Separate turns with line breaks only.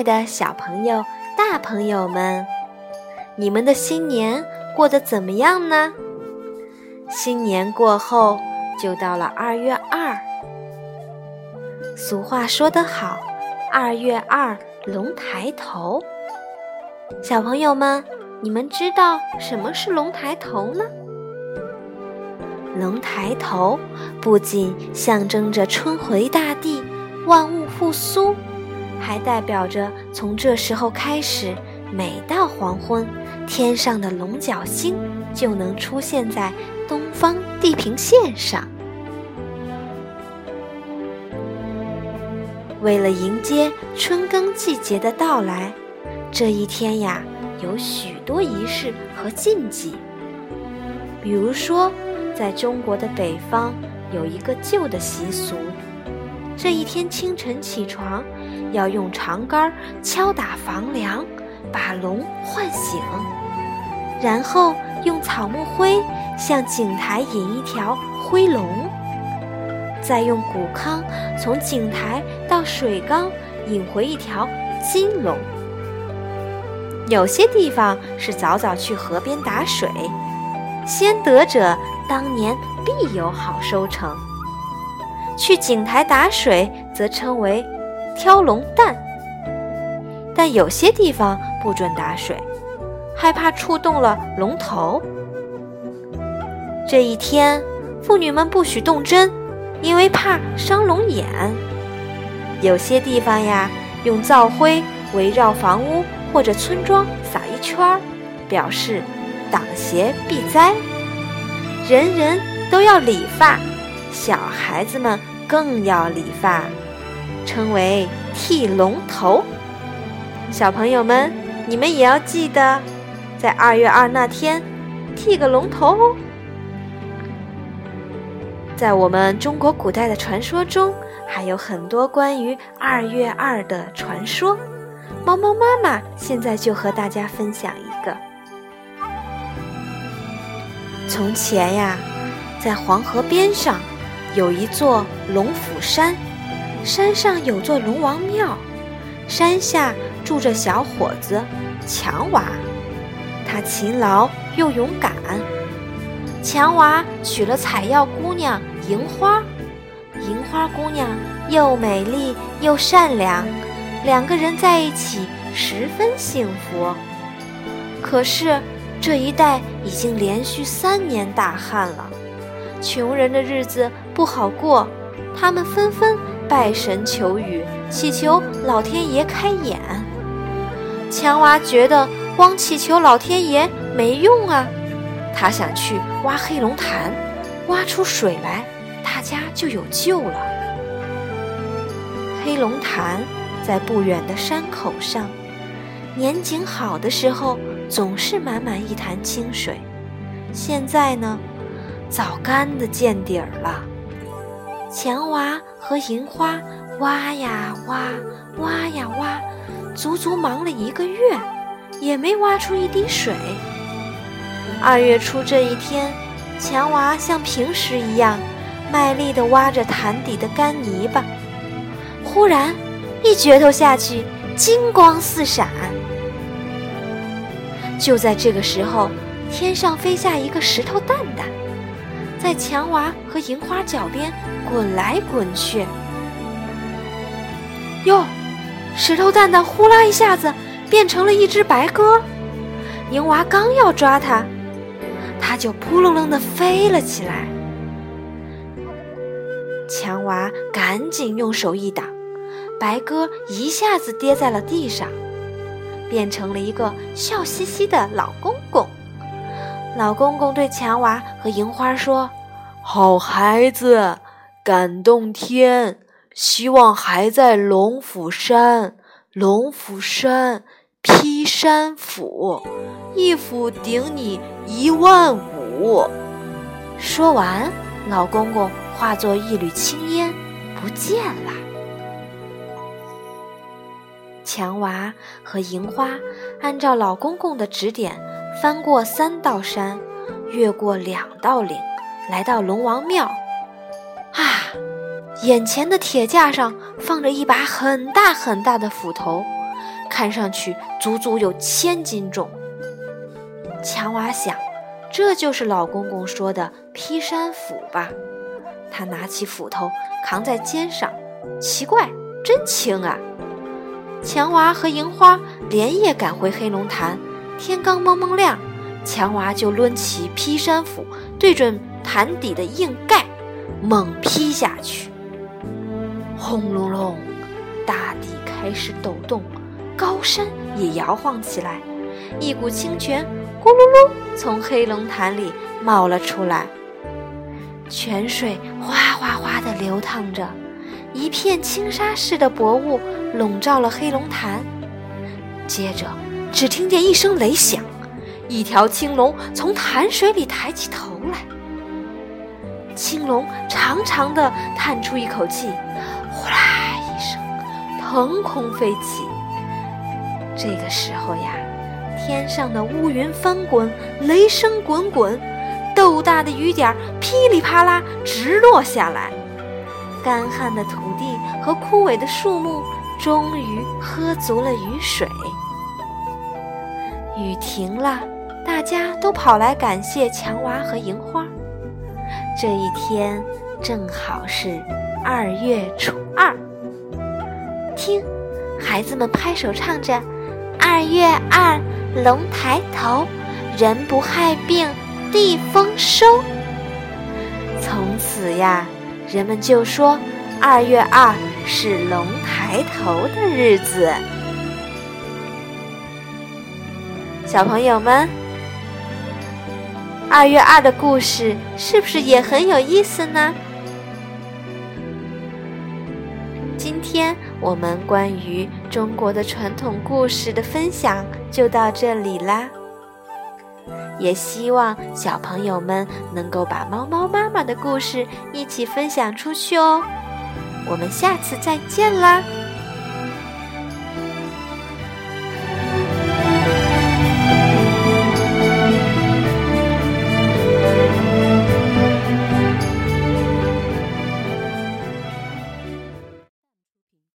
爱的小朋友、大朋友们，你们的新年过得怎么样呢？新年过后，就到了二月二。俗话说得好，“二月二，龙抬头。”小朋友们，你们知道什么是龙抬头呢？龙抬头不仅象征着春回大地、万物复苏，还代表着从这时候开始，每到黄昏，天上的龙角星就能出现在东方地平线上。为了迎接春耕季节的到来，这一天呀，有许多仪式和禁忌。比如说，在中国的北方有一个旧的习俗，这一天清晨起床，要用长杆敲打房梁，把龙唤醒，然后用草木灰向井台引一条灰龙。再用谷糠从井台到水缸引回一条金龙。有些地方是早早去河边打水，先得者当年必有好收成。去井台打水则称为挑龙蛋。但有些地方不准打水，害怕触动了龙头。这一天，妇女们不许动针。因为怕伤龙眼，有些地方呀，用灶灰围绕房屋或者村庄撒一圈儿，表示挡邪避灾。人人都要理发，小孩子们更要理发，称为剃龙头。小朋友们，你们也要记得，在二月二那天剃个龙头哦。在我们中国古代的传说中，还有很多关于二月二的传说。猫猫妈妈现在就和大家分享一个：从前呀，在黄河边上有一座龙虎山，山上有座龙王庙，山下住着小伙子强娃，他勤劳又勇敢。强娃娶了采药姑娘。银花，银花姑娘又美丽又善良，两个人在一起十分幸福。可是这一带已经连续三年大旱了，穷人的日子不好过。他们纷纷拜神求雨，祈求老天爷开眼。强娃觉得光祈求老天爷没用啊，他想去挖黑龙潭，挖出水来。大家就有救了。黑龙潭在不远的山口上，年景好的时候总是满满一潭清水。现在呢，早干得见底儿了。强娃和银花挖呀挖，挖呀挖，足足忙了一个月，也没挖出一滴水。二月初这一天，强娃像平时一样。卖力地挖着潭底的干泥巴，忽然一镢头下去，金光四闪。就在这个时候，天上飞下一个石头蛋蛋，在强娃和银花脚边滚来滚去。哟，石头蛋蛋呼啦一下子变成了一只白鸽，银娃刚要抓它，它就扑棱棱地飞了起来。强娃赶紧用手一挡，白鸽一下子跌在了地上，变成了一个笑嘻嘻的老公。老公公对强娃和银花说：“
好孩子，感动天，希望还在龙虎山。龙虎山劈山斧，一斧顶你一万五。”
说完，老公公。化作一缕青烟，不见了。强娃和银花按照老公公的指点，翻过三道山，越过两道岭，来到龙王庙。啊！眼前的铁架上放着一把很大很大的斧头，看上去足足有千斤重。强娃想，这就是老公公说的劈山斧吧？他拿起斧头扛在肩上，奇怪，真轻啊！强娃和银花连夜赶回黑龙潭，天刚蒙蒙亮，强娃就抡起劈山斧，对准潭底的硬盖，猛劈下去。轰隆隆，大地开始抖动，高山也摇晃起来，一股清泉咕噜噜从黑龙潭里冒了出来，泉水哗哗哗地流淌着，一片轻纱似的薄雾笼罩了黑龙潭。接着，只听见一声雷响，一条青龙从潭水里抬起头来，青龙长长的叹出一口气。呼啦一声，腾空飞起。这个时候呀，天上的乌云翻滚，雷声滚滚，豆大的雨点噼里啪啦直落下来。干旱的土地和枯萎的树木终于喝足了雨水。雨停了，大家都跑来感谢强娃和银花。这一天正好是。二月初二，听，孩子们拍手唱着：“二月二，龙抬头，人不害病，地丰收。”从此呀，人们就说二月二是龙抬头的日子。小朋友们，二月二的故事是不是也很有意思呢？今天我们关于中国的传统故事的分享就到这里啦，也希望小朋友们能够把猫猫妈妈的故事一起分享出去哦。我们下次再见啦！